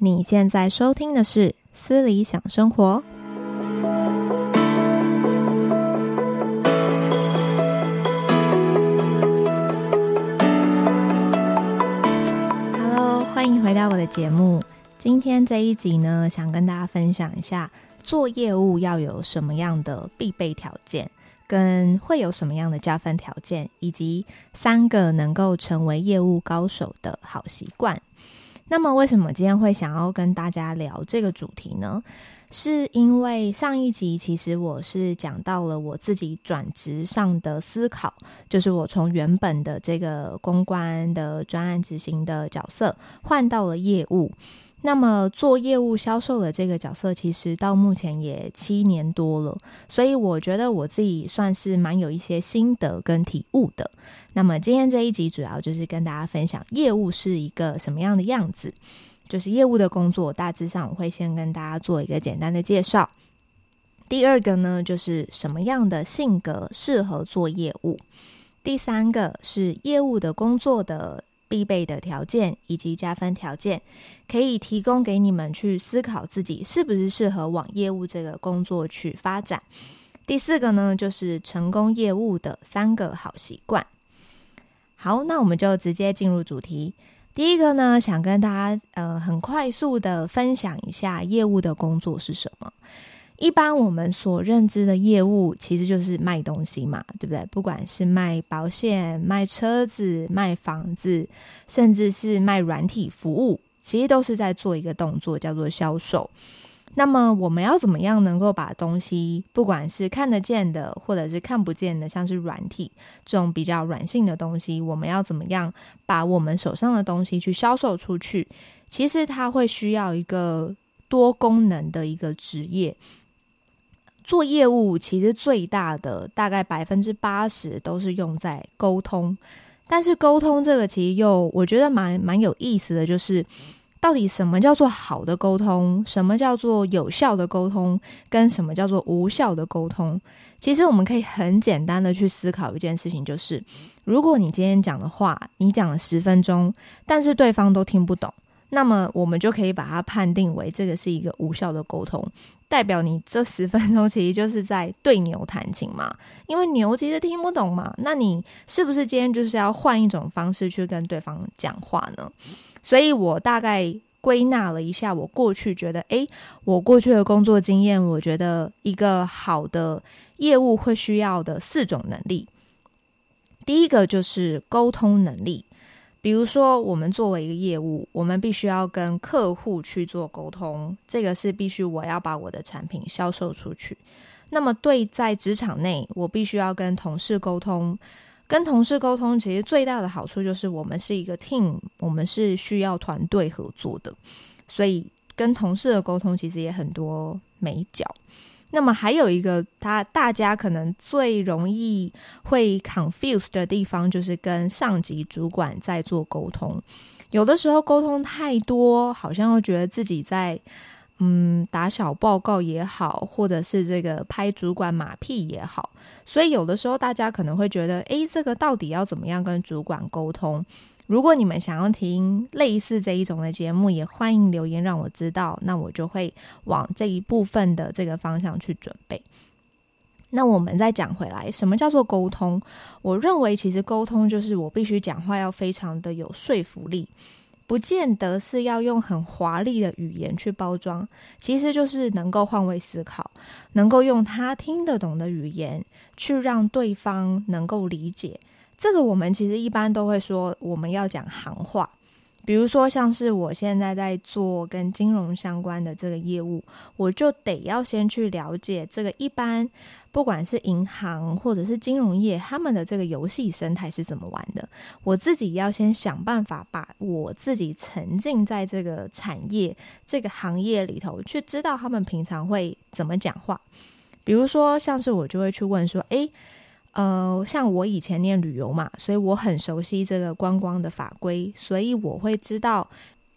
你现在收听的是《思理想生活》。Hello，欢迎回到我的节目。今天这一集呢，想跟大家分享一下做业务要有什么样的必备条件，跟会有什么样的加分条件，以及三个能够成为业务高手的好习惯。那么，为什么今天会想要跟大家聊这个主题呢？是因为上一集其实我是讲到了我自己转职上的思考，就是我从原本的这个公关的专案执行的角色换到了业务。那么做业务销售的这个角色，其实到目前也七年多了，所以我觉得我自己算是蛮有一些心得跟体悟的。那么今天这一集主要就是跟大家分享业务是一个什么样的样子，就是业务的工作大致上我会先跟大家做一个简单的介绍。第二个呢，就是什么样的性格适合做业务。第三个是业务的工作的。必备的条件以及加分条件，可以提供给你们去思考自己是不是适合往业务这个工作去发展。第四个呢，就是成功业务的三个好习惯。好，那我们就直接进入主题。第一个呢，想跟大家呃很快速的分享一下业务的工作是什么。一般我们所认知的业务，其实就是卖东西嘛，对不对？不管是卖保险、卖车子、卖房子，甚至是卖软体服务，其实都是在做一个动作，叫做销售。那么我们要怎么样能够把东西，不管是看得见的，或者是看不见的，像是软体这种比较软性的东西，我们要怎么样把我们手上的东西去销售出去？其实它会需要一个多功能的一个职业。做业务其实最大的大概百分之八十都是用在沟通，但是沟通这个其实又我觉得蛮蛮有意思的，就是到底什么叫做好的沟通，什么叫做有效的沟通，跟什么叫做无效的沟通？其实我们可以很简单的去思考一件事情，就是如果你今天讲的话，你讲了十分钟，但是对方都听不懂。那么我们就可以把它判定为这个是一个无效的沟通，代表你这十分钟其实就是在对牛弹琴嘛，因为牛其实听不懂嘛。那你是不是今天就是要换一种方式去跟对方讲话呢？所以我大概归纳了一下，我过去觉得，诶，我过去的工作经验，我觉得一个好的业务会需要的四种能力。第一个就是沟通能力。比如说，我们作为一个业务，我们必须要跟客户去做沟通，这个是必须我要把我的产品销售出去。那么，对在职场内，我必须要跟同事沟通，跟同事沟通，其实最大的好处就是我们是一个 team，我们是需要团队合作的，所以跟同事的沟通其实也很多美角。那么还有一个，他大家可能最容易会 confuse 的地方，就是跟上级主管在做沟通。有的时候沟通太多，好像会觉得自己在嗯打小报告也好，或者是这个拍主管马屁也好。所以有的时候大家可能会觉得，诶，这个到底要怎么样跟主管沟通？如果你们想要听类似这一种的节目，也欢迎留言让我知道，那我就会往这一部分的这个方向去准备。那我们再讲回来，什么叫做沟通？我认为其实沟通就是我必须讲话要非常的有说服力，不见得是要用很华丽的语言去包装，其实就是能够换位思考，能够用他听得懂的语言去让对方能够理解。这个我们其实一般都会说，我们要讲行话，比如说像是我现在在做跟金融相关的这个业务，我就得要先去了解这个一般不管是银行或者是金融业，他们的这个游戏生态是怎么玩的。我自己要先想办法把我自己沉浸在这个产业这个行业里头，去知道他们平常会怎么讲话。比如说像是我就会去问说，诶。呃，像我以前念旅游嘛，所以我很熟悉这个观光的法规，所以我会知道，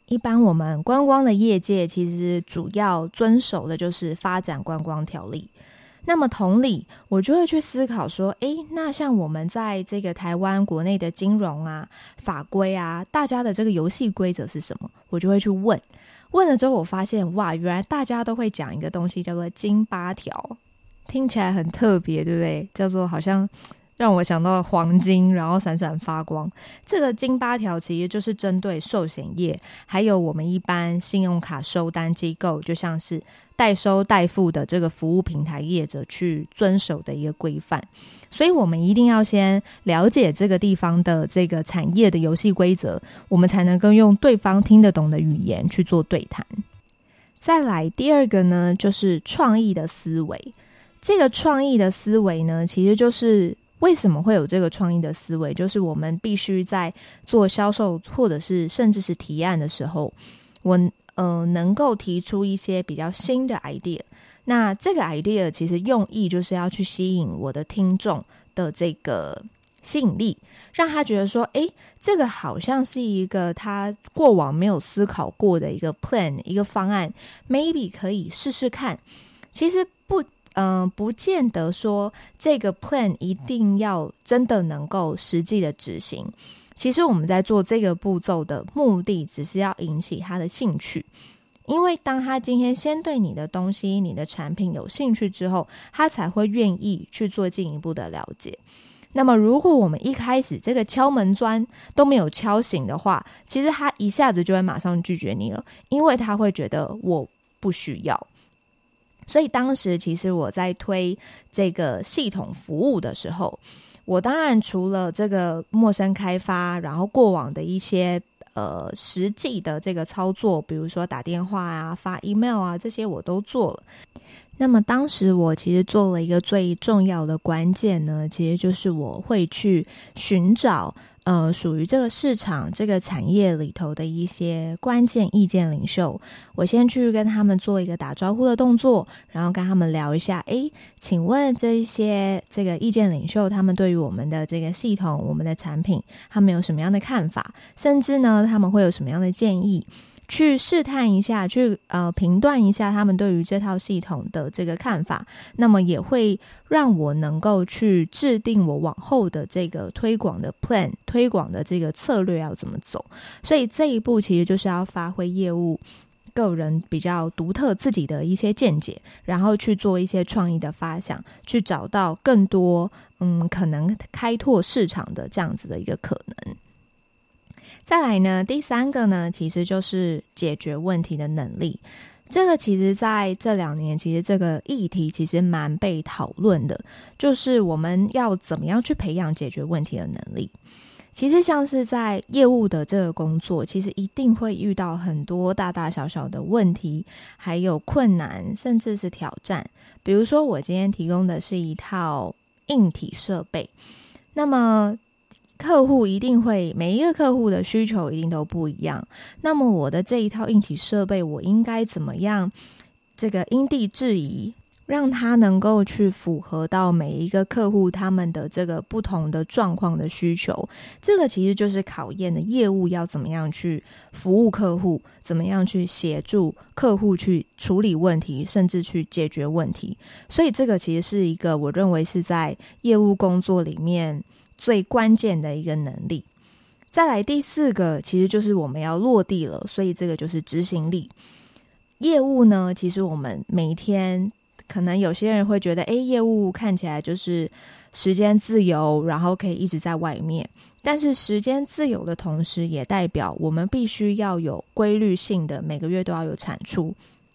一般我们观光的业界其实主要遵守的就是发展观光条例。那么同理，我就会去思考说，诶，那像我们在这个台湾国内的金融啊、法规啊，大家的这个游戏规则是什么？我就会去问。问了之后，我发现哇，原来大家都会讲一个东西，叫做金八条，听起来很特别，对不对？叫做好像。让我想到黄金，然后闪闪发光。这个金八条其实就是针对寿险业，还有我们一般信用卡收单机构，就像是代收代付的这个服务平台业者去遵守的一个规范。所以，我们一定要先了解这个地方的这个产业的游戏规则，我们才能够用对方听得懂的语言去做对谈。再来第二个呢，就是创意的思维。这个创意的思维呢，其实就是。为什么会有这个创意的思维？就是我们必须在做销售，或者是甚至是提案的时候，我呃能够提出一些比较新的 idea。那这个 idea 其实用意就是要去吸引我的听众的这个吸引力，让他觉得说，诶，这个好像是一个他过往没有思考过的一个 plan，一个方案，maybe 可以试试看。其实不。嗯、不见得说这个 plan 一定要真的能够实际的执行。其实我们在做这个步骤的目的，只是要引起他的兴趣。因为当他今天先对你的东西、你的产品有兴趣之后，他才会愿意去做进一步的了解。那么，如果我们一开始这个敲门砖都没有敲醒的话，其实他一下子就会马上拒绝你了，因为他会觉得我不需要。所以当时其实我在推这个系统服务的时候，我当然除了这个陌生开发，然后过往的一些呃实际的这个操作，比如说打电话啊、发 email 啊这些我都做了。那么当时我其实做了一个最重要的关键呢，其实就是我会去寻找。呃，属于这个市场、这个产业里头的一些关键意见领袖，我先去跟他们做一个打招呼的动作，然后跟他们聊一下。诶，请问这一些这个意见领袖，他们对于我们的这个系统、我们的产品，他们有什么样的看法？甚至呢，他们会有什么样的建议？去试探一下，去呃评断一下他们对于这套系统的这个看法，那么也会让我能够去制定我往后的这个推广的 plan，推广的这个策略要怎么走。所以这一步其实就是要发挥业务个人比较独特自己的一些见解，然后去做一些创意的发想，去找到更多嗯可能开拓市场的这样子的一个可能。再来呢，第三个呢，其实就是解决问题的能力。这个其实在这两年，其实这个议题其实蛮被讨论的，就是我们要怎么样去培养解决问题的能力。其实像是在业务的这个工作，其实一定会遇到很多大大小小的问题，还有困难，甚至是挑战。比如说，我今天提供的是一套硬体设备，那么。客户一定会，每一个客户的需求一定都不一样。那么我的这一套硬体设备，我应该怎么样？这个因地制宜，让它能够去符合到每一个客户他们的这个不同的状况的需求。这个其实就是考验的业务要怎么样去服务客户，怎么样去协助客户去处理问题，甚至去解决问题。所以这个其实是一个我认为是在业务工作里面。最关键的一个能力，再来第四个，其实就是我们要落地了，所以这个就是执行力。业务呢，其实我们每天可能有些人会觉得，诶，业务看起来就是时间自由，然后可以一直在外面。但是时间自由的同时，也代表我们必须要有规律性的，每个月都要有产出。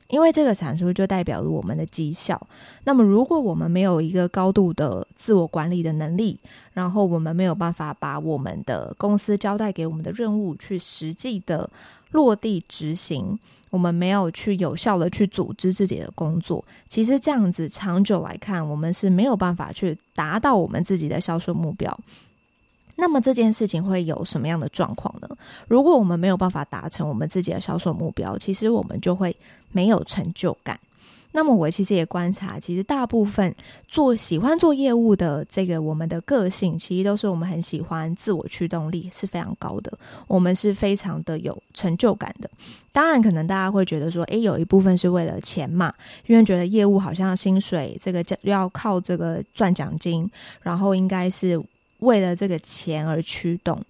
因为这个产出就代表了我们的绩效。那么，如果我们没有一个高度的自我管理的能力，然后我们没有办法把我们的公司交代给我们的任务去实际的落地执行，我们没有去有效的去组织自己的工作，其实这样子长久来看，我们是没有办法去达到我们自己的销售目标。那么这件事情会有什么样的状况呢？如果我们没有办法达成我们自己的销售目标，其实我们就会没有成就感。那么我其实也观察，其实大部分做喜欢做业务的这个我们的个性，其实都是我们很喜欢，自我驱动力是非常高的，我们是非常的有成就感的。当然，可能大家会觉得说，诶，有一部分是为了钱嘛，因为觉得业务好像薪水这个要靠这个赚奖金，然后应该是为了这个钱而驱动。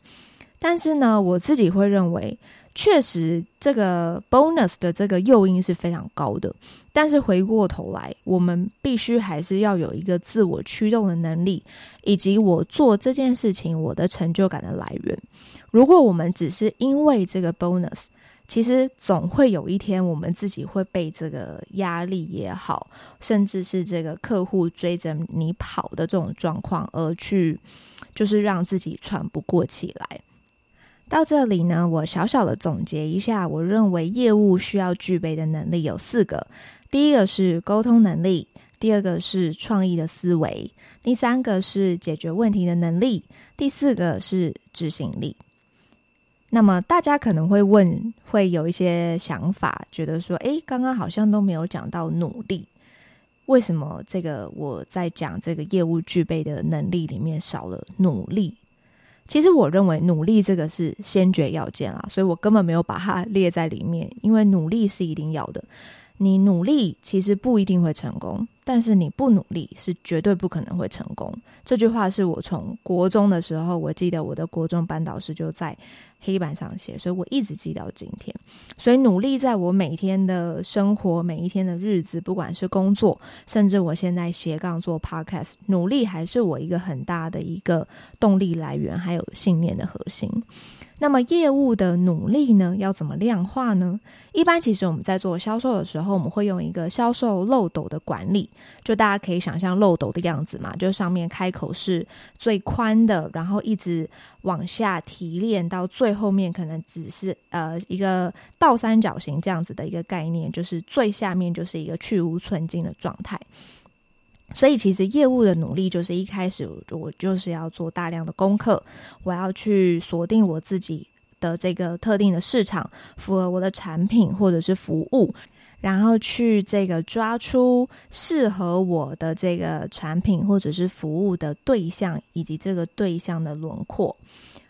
但是呢，我自己会认为。确实，这个 bonus 的这个诱因是非常高的，但是回过头来，我们必须还是要有一个自我驱动的能力，以及我做这件事情我的成就感的来源。如果我们只是因为这个 bonus，其实总会有一天我们自己会被这个压力也好，甚至是这个客户追着你跑的这种状况而去，就是让自己喘不过气来。到这里呢，我小小的总结一下，我认为业务需要具备的能力有四个。第一个是沟通能力，第二个是创意的思维，第三个是解决问题的能力，第四个是执行力。那么大家可能会问，会有一些想法，觉得说，诶，刚刚好像都没有讲到努力，为什么这个我在讲这个业务具备的能力里面少了努力？其实我认为努力这个是先决要件啊，所以我根本没有把它列在里面，因为努力是一定要的。你努力其实不一定会成功，但是你不努力是绝对不可能会成功。这句话是我从国中的时候，我记得我的国中班导师就在黑板上写，所以我一直记到今天。所以努力在我每天的生活、每一天的日子，不管是工作，甚至我现在斜杠做 podcast，努力还是我一个很大的一个动力来源，还有信念的核心。那么业务的努力呢，要怎么量化呢？一般其实我们在做销售的时候，我们会用一个销售漏斗的管理，就大家可以想象漏斗的样子嘛，就上面开口是最宽的，然后一直往下提炼到最后面，可能只是呃一个倒三角形这样子的一个概念，就是最下面就是一个去无存菁的状态。所以，其实业务的努力就是一开始我就是要做大量的功课，我要去锁定我自己的这个特定的市场，符合我的产品或者是服务，然后去这个抓出适合我的这个产品或者是服务的对象以及这个对象的轮廓。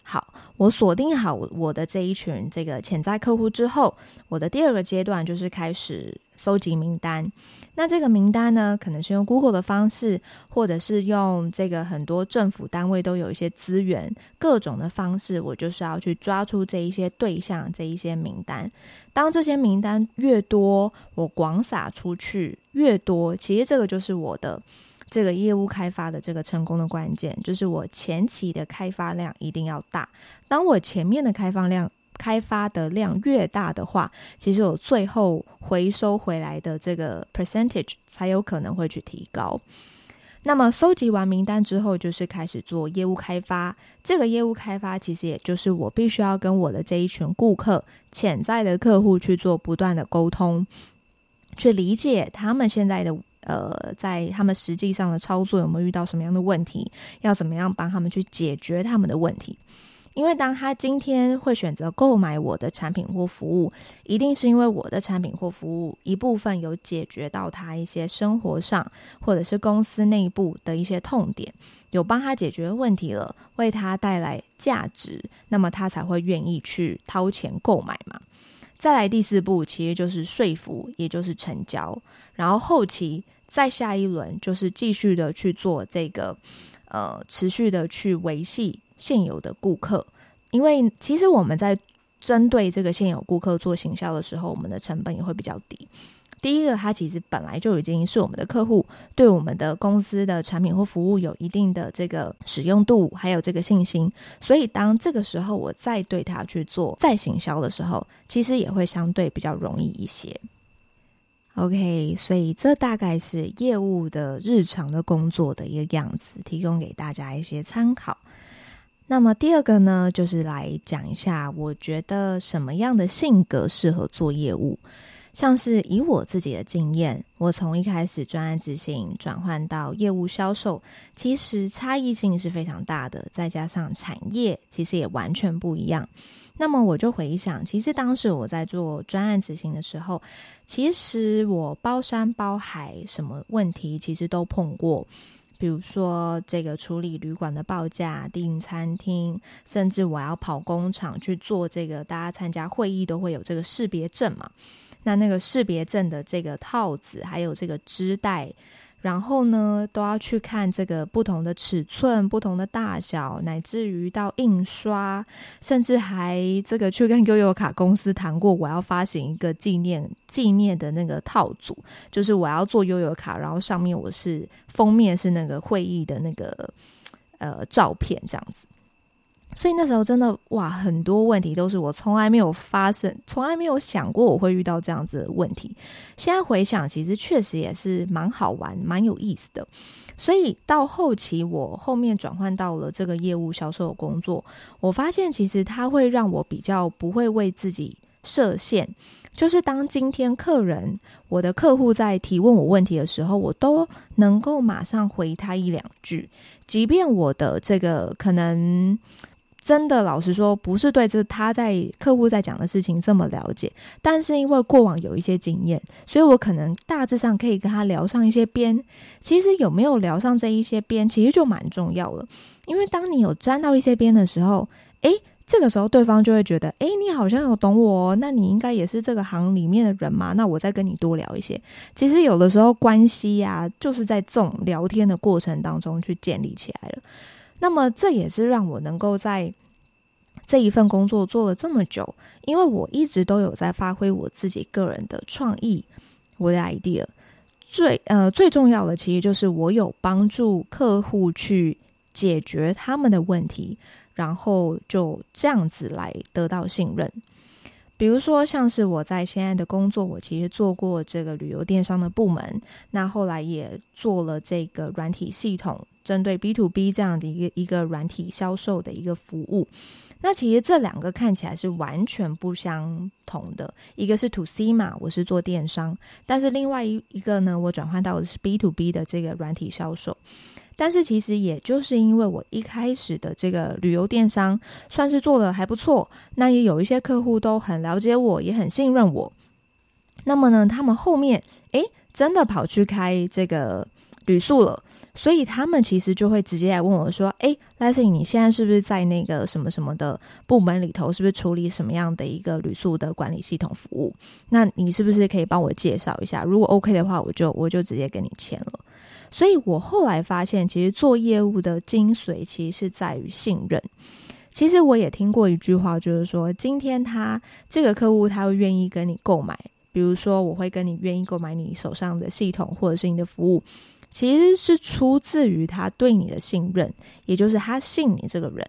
好，我锁定好我的这一群这个潜在客户之后，我的第二个阶段就是开始搜集名单。那这个名单呢，可能是用 Google 的方式，或者是用这个很多政府单位都有一些资源，各种的方式，我就是要去抓出这一些对象，这一些名单。当这些名单越多，我广撒出去越多，其实这个就是我的这个业务开发的这个成功的关键，就是我前期的开发量一定要大。当我前面的开发量，开发的量越大的话，其实我最后回收回来的这个 percentage 才有可能会去提高。那么收集完名单之后，就是开始做业务开发。这个业务开发其实也就是我必须要跟我的这一群顾客、潜在的客户去做不断的沟通，去理解他们现在的呃，在他们实际上的操作有没有遇到什么样的问题，要怎么样帮他们去解决他们的问题。因为当他今天会选择购买我的产品或服务，一定是因为我的产品或服务一部分有解决到他一些生活上或者是公司内部的一些痛点，有帮他解决问题了，为他带来价值，那么他才会愿意去掏钱购买嘛。再来第四步，其实就是说服，也就是成交，然后后期再下一轮就是继续的去做这个，呃，持续的去维系。现有的顾客，因为其实我们在针对这个现有顾客做行销的时候，我们的成本也会比较低。第一个，他其实本来就已经是我们的客户，对我们的公司的产品或服务有一定的这个使用度，还有这个信心。所以，当这个时候我再对他去做再行销的时候，其实也会相对比较容易一些。OK，所以这大概是业务的日常的工作的一个样子，提供给大家一些参考。那么第二个呢，就是来讲一下，我觉得什么样的性格适合做业务。像是以我自己的经验，我从一开始专案执行转换到业务销售，其实差异性是非常大的。再加上产业其实也完全不一样。那么我就回想，其实当时我在做专案执行的时候，其实我包山包海，什么问题其实都碰过。比如说，这个处理旅馆的报价、订餐厅，甚至我要跑工厂去做这个，大家参加会议都会有这个识别证嘛。那那个识别证的这个套子，还有这个织带。然后呢，都要去看这个不同的尺寸、不同的大小，乃至于到印刷，甚至还这个去跟悠悠卡公司谈过，我要发行一个纪念纪念的那个套组，就是我要做悠悠卡，然后上面我是封面是那个会议的那个呃照片这样子。所以那时候真的哇，很多问题都是我从来没有发生，从来没有想过我会遇到这样子的问题。现在回想，其实确实也是蛮好玩、蛮有意思的。所以到后期，我后面转换到了这个业务销售的工作，我发现其实它会让我比较不会为自己设限。就是当今天客人，我的客户在提问我问题的时候，我都能够马上回他一两句，即便我的这个可能。真的，老实说，不是对这他在客户在讲的事情这么了解，但是因为过往有一些经验，所以我可能大致上可以跟他聊上一些边。其实有没有聊上这一些边，其实就蛮重要了。因为当你有沾到一些边的时候，诶，这个时候对方就会觉得，诶，你好像有懂我，那你应该也是这个行里面的人嘛，那我再跟你多聊一些。其实有的时候关系呀，就是在这种聊天的过程当中去建立起来了。那么这也是让我能够在这一份工作做了这么久，因为我一直都有在发挥我自己个人的创意，我的 idea。最呃最重要的，其实就是我有帮助客户去解决他们的问题，然后就这样子来得到信任。比如说，像是我在现在的工作，我其实做过这个旅游电商的部门，那后来也做了这个软体系统，针对 B to B 这样的一个一个软体销售的一个服务。那其实这两个看起来是完全不相同的，一个是 To C 嘛，我是做电商，但是另外一一个呢，我转换到的是 B to B 的这个软体销售。但是其实也就是因为我一开始的这个旅游电商算是做的还不错，那也有一些客户都很了解我，也很信任我。那么呢，他们后面诶真的跑去开这个旅宿了，所以他们其实就会直接来问我说：“诶，Leslie，你现在是不是在那个什么什么的部门里头？是不是处理什么样的一个旅宿的管理系统服务？那你是不是可以帮我介绍一下？如果 OK 的话，我就我就直接跟你签了。”所以我后来发现，其实做业务的精髓其实是在于信任。其实我也听过一句话，就是说，今天他这个客户他会愿意跟你购买，比如说我会跟你愿意购买你手上的系统或者是你的服务，其实是出自于他对你的信任，也就是他信你这个人。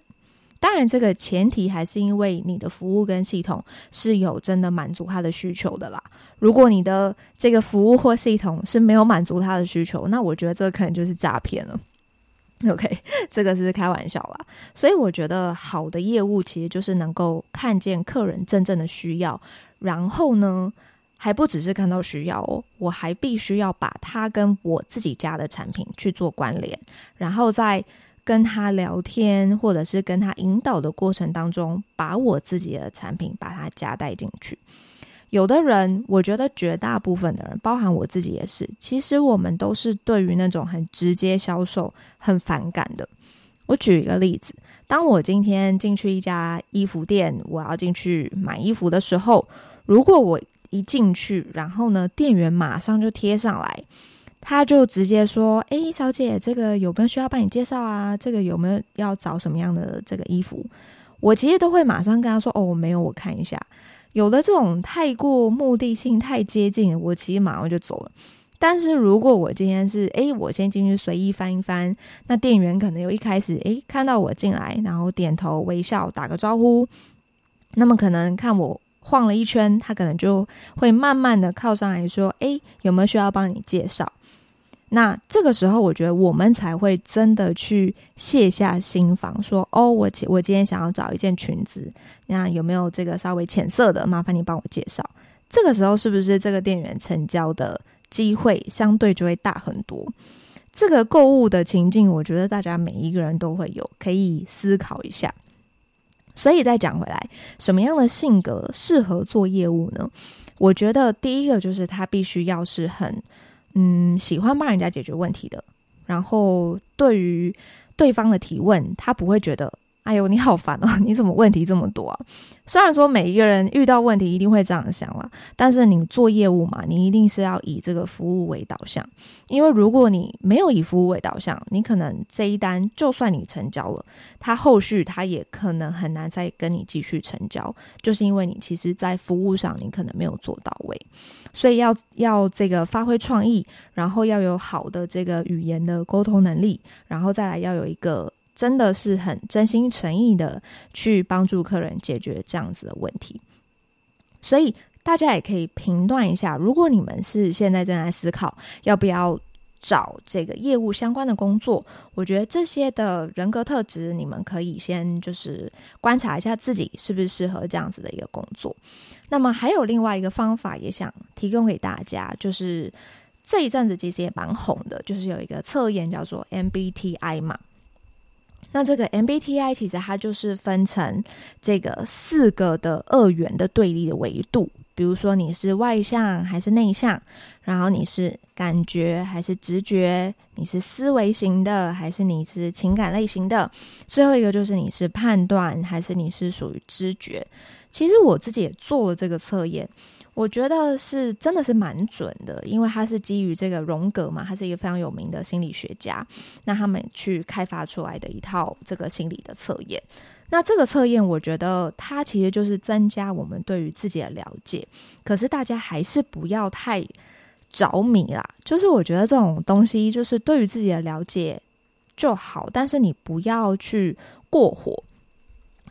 当然，这个前提还是因为你的服务跟系统是有真的满足他的需求的啦。如果你的这个服务或系统是没有满足他的需求，那我觉得这可能就是诈骗了。OK，这个是开玩笑啦。所以我觉得好的业务其实就是能够看见客人真正的需要，然后呢，还不只是看到需要哦，我还必须要把它跟我自己家的产品去做关联，然后再。跟他聊天，或者是跟他引导的过程当中，把我自己的产品把它加带进去。有的人，我觉得绝大部分的人，包含我自己也是，其实我们都是对于那种很直接销售很反感的。我举一个例子，当我今天进去一家衣服店，我要进去买衣服的时候，如果我一进去，然后呢，店员马上就贴上来。他就直接说：“诶，小姐，这个有没有需要帮你介绍啊？这个有没有要找什么样的这个衣服？”我其实都会马上跟他说：“哦，没有，我看一下。”有的这种太过目的性太接近，我其实马上就走了。但是如果我今天是诶，我先进去随意翻一翻，那店员可能有一开始诶看到我进来，然后点头微笑打个招呼，那么可能看我晃了一圈，他可能就会慢慢的靠上来说：“诶，有没有需要帮你介绍？”那这个时候，我觉得我们才会真的去卸下心防，说：“哦，我我今天想要找一件裙子，那有没有这个稍微浅色的？麻烦你帮我介绍。”这个时候，是不是这个店员成交的机会相对就会大很多？这个购物的情境，我觉得大家每一个人都会有，可以思考一下。所以再讲回来，什么样的性格适合做业务呢？我觉得第一个就是他必须要是很嗯喜欢帮人家解决问题的，然后对于对方的提问，他不会觉得。哎呦，你好烦哦！你怎么问题这么多啊？虽然说每一个人遇到问题一定会这样想啦，但是你做业务嘛，你一定是要以这个服务为导向。因为如果你没有以服务为导向，你可能这一单就算你成交了，他后续他也可能很难再跟你继续成交，就是因为你其实在服务上你可能没有做到位。所以要要这个发挥创意，然后要有好的这个语言的沟通能力，然后再来要有一个。真的是很真心诚意的去帮助客人解决这样子的问题，所以大家也可以评断一下，如果你们是现在正在思考要不要找这个业务相关的工作，我觉得这些的人格特质，你们可以先就是观察一下自己是不是适合这样子的一个工作。那么还有另外一个方法，也想提供给大家，就是这一阵子其实也蛮红的，就是有一个测验叫做 MBTI 嘛。那这个 MBTI 其实它就是分成这个四个的二元的对立的维度，比如说你是外向还是内向，然后你是感觉还是直觉，你是思维型的还是你是情感类型的，最后一个就是你是判断还是你是属于知觉。其实我自己也做了这个测验。我觉得是真的是蛮准的，因为他是基于这个荣格嘛，他是一个非常有名的心理学家，那他们去开发出来的一套这个心理的测验。那这个测验，我觉得它其实就是增加我们对于自己的了解，可是大家还是不要太着迷啦。就是我觉得这种东西，就是对于自己的了解就好，但是你不要去过火。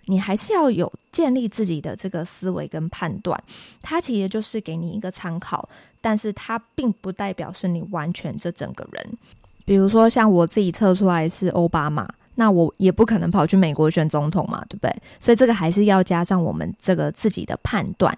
你还是要有建立自己的这个思维跟判断，它其实就是给你一个参考，但是它并不代表是你完全这整个人。比如说像我自己测出来是欧巴马，那我也不可能跑去美国选总统嘛，对不对？所以这个还是要加上我们这个自己的判断。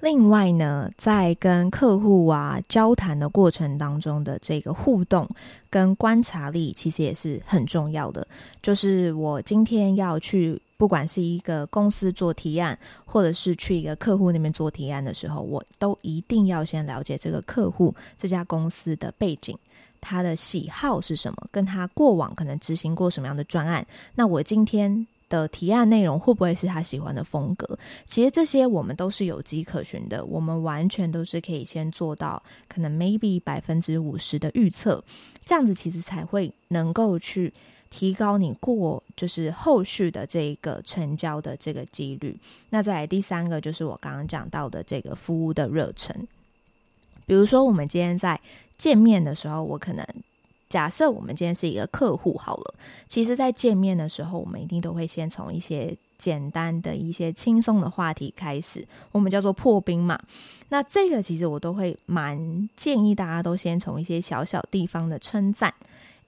另外呢，在跟客户啊交谈的过程当中的这个互动跟观察力，其实也是很重要的。就是我今天要去，不管是一个公司做提案，或者是去一个客户那边做提案的时候，我都一定要先了解这个客户这家公司的背景，他的喜好是什么，跟他过往可能执行过什么样的专案。那我今天。的提案内容会不会是他喜欢的风格？其实这些我们都是有迹可循的，我们完全都是可以先做到可能 maybe 百分之五十的预测，这样子其实才会能够去提高你过就是后续的这一个成交的这个几率。那再来第三个就是我刚刚讲到的这个服务的热忱，比如说我们今天在见面的时候，我可能。假设我们今天是一个客户好了，其实，在见面的时候，我们一定都会先从一些简单的一些轻松的话题开始，我们叫做破冰嘛。那这个其实我都会蛮建议大家都先从一些小小地方的称赞。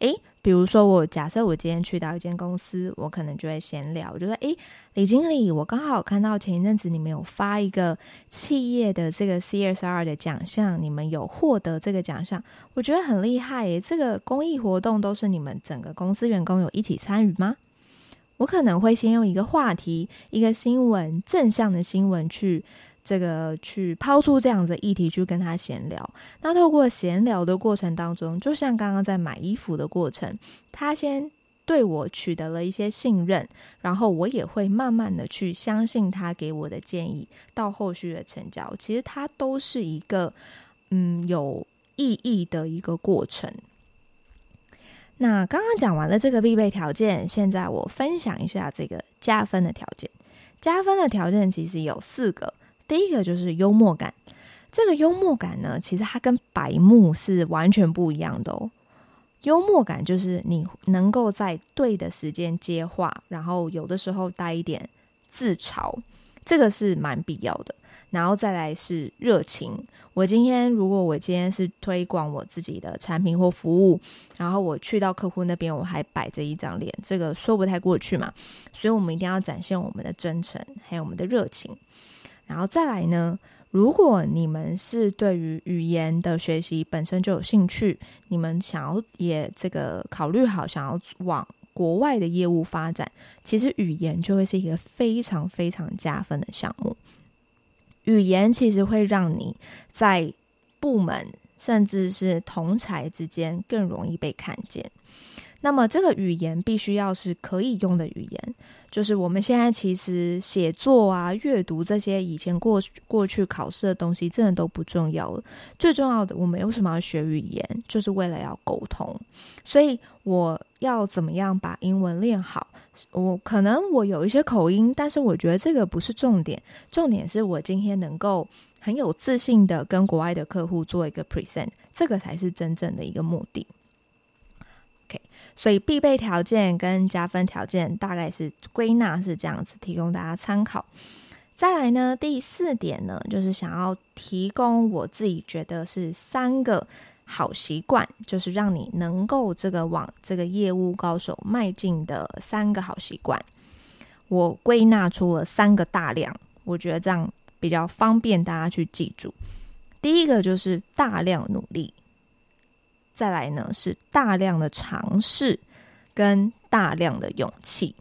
诶，比如说我假设我今天去到一间公司，我可能就会闲聊，我就说：诶，李经理，我刚好看到前一阵子你们有发一个企业的这个 CSR 的奖项，你们有获得这个奖项，我觉得很厉害耶。这个公益活动都是你们整个公司员工有一起参与吗？我可能会先用一个话题、一个新闻、正向的新闻去。这个去抛出这样子的议题去跟他闲聊，那透过闲聊的过程当中，就像刚刚在买衣服的过程，他先对我取得了一些信任，然后我也会慢慢的去相信他给我的建议，到后续的成交，其实它都是一个嗯有意义的一个过程。那刚刚讲完了这个必备条件，现在我分享一下这个加分的条件。加分的条件其实有四个。第一个就是幽默感，这个幽默感呢，其实它跟白目是完全不一样的哦。幽默感就是你能够在对的时间接话，然后有的时候带一点自嘲，这个是蛮必要的。然后再来是热情。我今天如果我今天是推广我自己的产品或服务，然后我去到客户那边，我还摆着一张脸，这个说不太过去嘛。所以我们一定要展现我们的真诚，还有我们的热情。然后再来呢，如果你们是对于语言的学习本身就有兴趣，你们想要也这个考虑好，想要往国外的业务发展，其实语言就会是一个非常非常加分的项目。语言其实会让你在部门甚至是同才之间更容易被看见。那么这个语言必须要是可以用的语言，就是我们现在其实写作啊、阅读这些以前过过去考试的东西，真的都不重要了。最重要的，我们为什么要学语言？就是为了要沟通。所以我要怎么样把英文练好？我可能我有一些口音，但是我觉得这个不是重点，重点是我今天能够很有自信的跟国外的客户做一个 present，这个才是真正的一个目的。所以必备条件跟加分条件大概是归纳是这样子，提供大家参考。再来呢，第四点呢，就是想要提供我自己觉得是三个好习惯，就是让你能够这个往这个业务高手迈进的三个好习惯。我归纳出了三个大量，我觉得这样比较方便大家去记住。第一个就是大量努力。再来呢，是大量的尝试跟大量的勇气。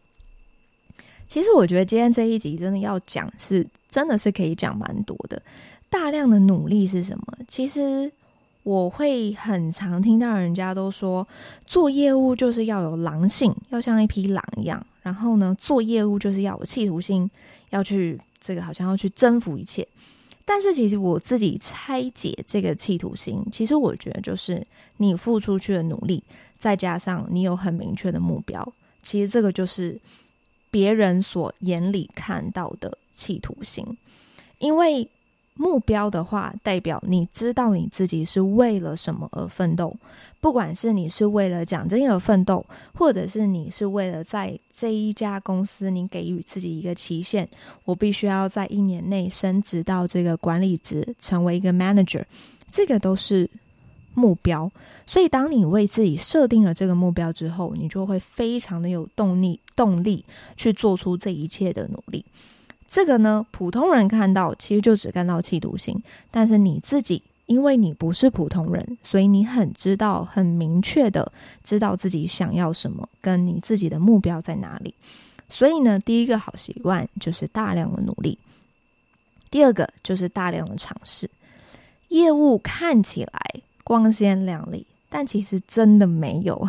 其实我觉得今天这一集真的要讲是，真的是可以讲蛮多的。大量的努力是什么？其实我会很常听到人家都说，做业务就是要有狼性，要像一匹狼一样。然后呢，做业务就是要有企图心，要去这个好像要去征服一切。但是其实我自己拆解这个企图心，其实我觉得就是你付出去的努力，再加上你有很明确的目标，其实这个就是别人所眼里看到的企图心，因为。目标的话，代表你知道你自己是为了什么而奋斗。不管是你是为了奖金而奋斗，或者是你是为了在这一家公司，你给予自己一个期限，我必须要在一年内升职到这个管理职，成为一个 manager，这个都是目标。所以，当你为自己设定了这个目标之后，你就会非常的有动力，动力去做出这一切的努力。这个呢，普通人看到其实就只看到企图心，但是你自己，因为你不是普通人，所以你很知道、很明确的知道自己想要什么，跟你自己的目标在哪里。所以呢，第一个好习惯就是大量的努力，第二个就是大量的尝试。业务看起来光鲜亮丽，但其实真的没有，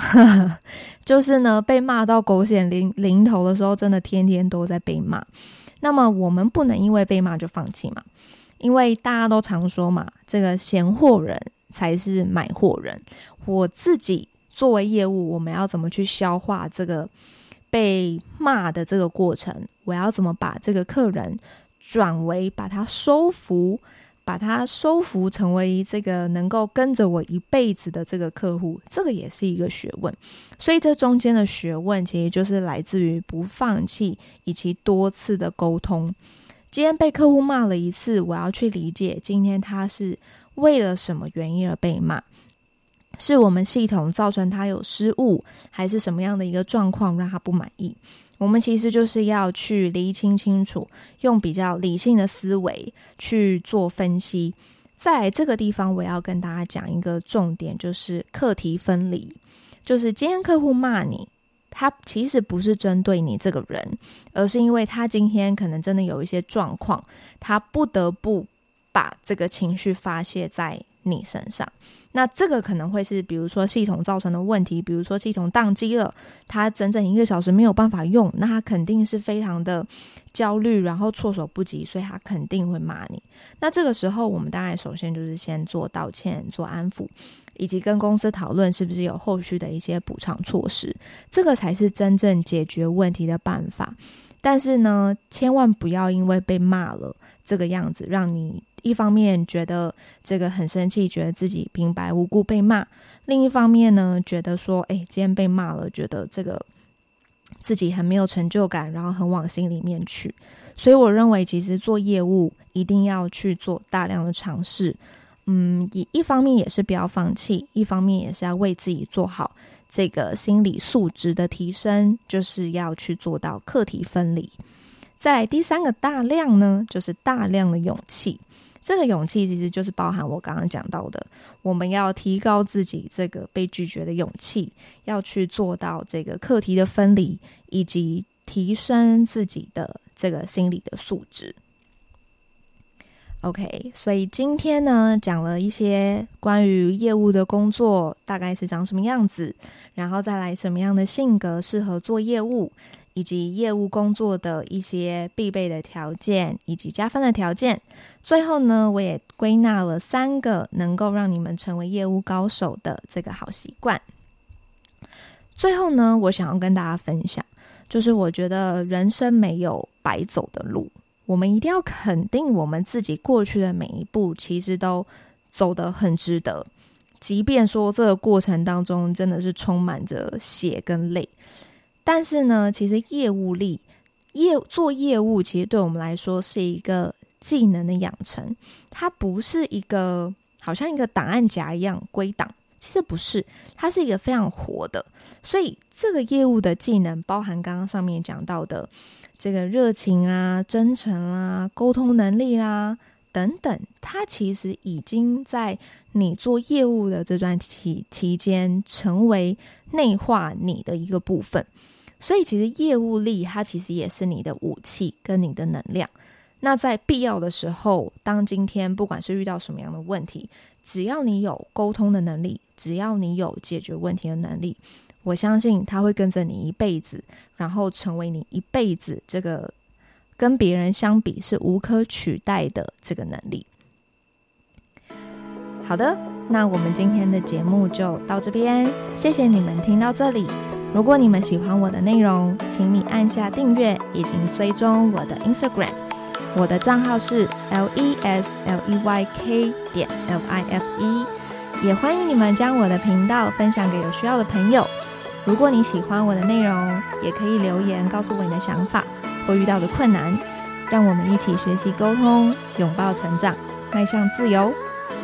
就是呢，被骂到狗血淋淋头的时候，真的天天都在被骂。那么我们不能因为被骂就放弃嘛，因为大家都常说嘛，这个闲货人才是买货人。我自己作为业务，我们要怎么去消化这个被骂的这个过程？我要怎么把这个客人转为把他收服？把他收服成为这个能够跟着我一辈子的这个客户，这个也是一个学问。所以这中间的学问，其实就是来自于不放弃以及多次的沟通。今天被客户骂了一次，我要去理解今天他是为了什么原因而被骂，是我们系统造成他有失误，还是什么样的一个状况让他不满意？我们其实就是要去厘清清楚，用比较理性的思维去做分析。在这个地方，我要跟大家讲一个重点，就是课题分离。就是今天客户骂你，他其实不是针对你这个人，而是因为他今天可能真的有一些状况，他不得不把这个情绪发泄在你身上。那这个可能会是，比如说系统造成的问题，比如说系统宕机了，他整整一个小时没有办法用，那他肯定是非常的焦虑，然后措手不及，所以他肯定会骂你。那这个时候，我们当然首先就是先做道歉、做安抚，以及跟公司讨论是不是有后续的一些补偿措施，这个才是真正解决问题的办法。但是呢，千万不要因为被骂了这个样子，让你。一方面觉得这个很生气，觉得自己平白无故被骂；另一方面呢，觉得说，哎，今天被骂了，觉得这个自己很没有成就感，然后很往心里面去。所以我认为，其实做业务一定要去做大量的尝试。嗯，一一方面也是不要放弃，一方面也是要为自己做好这个心理素质的提升，就是要去做到课题分离。在第三个大量呢，就是大量的勇气。这个勇气其实就是包含我刚刚讲到的，我们要提高自己这个被拒绝的勇气，要去做到这个课题的分离，以及提升自己的这个心理的素质。OK，所以今天呢，讲了一些关于业务的工作大概是长什么样子，然后再来什么样的性格适合做业务，以及业务工作的一些必备的条件以及加分的条件。最后呢，我也归纳了三个能够让你们成为业务高手的这个好习惯。最后呢，我想要跟大家分享，就是我觉得人生没有白走的路。我们一定要肯定，我们自己过去的每一步，其实都走得很值得。即便说这个过程当中真的是充满着血跟泪，但是呢，其实业务力、业做业务，其实对我们来说是一个技能的养成。它不是一个好像一个档案夹一样归档，其实不是，它是一个非常活的。所以这个业务的技能，包含刚刚上面讲到的。这个热情啊、真诚啊、沟通能力啦、等等，它其实已经在你做业务的这段期期间，成为内化你的一个部分。所以，其实业务力它其实也是你的武器跟你的能量。那在必要的时候，当今天不管是遇到什么样的问题，只要你有沟通的能力，只要你有解决问题的能力。我相信他会跟着你一辈子，然后成为你一辈子这个跟别人相比是无可取代的这个能力。好的，那我们今天的节目就到这边，谢谢你们听到这里。如果你们喜欢我的内容，请你按下订阅以及追踪我的 Instagram，我的账号是 L E S L E Y K 点 L I F E，也欢迎你们将我的频道分享给有需要的朋友。如果你喜欢我的内容，也可以留言告诉我你的想法或遇到的困难，让我们一起学习沟通，拥抱成长，迈向自由。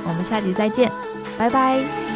我们下集再见，拜拜。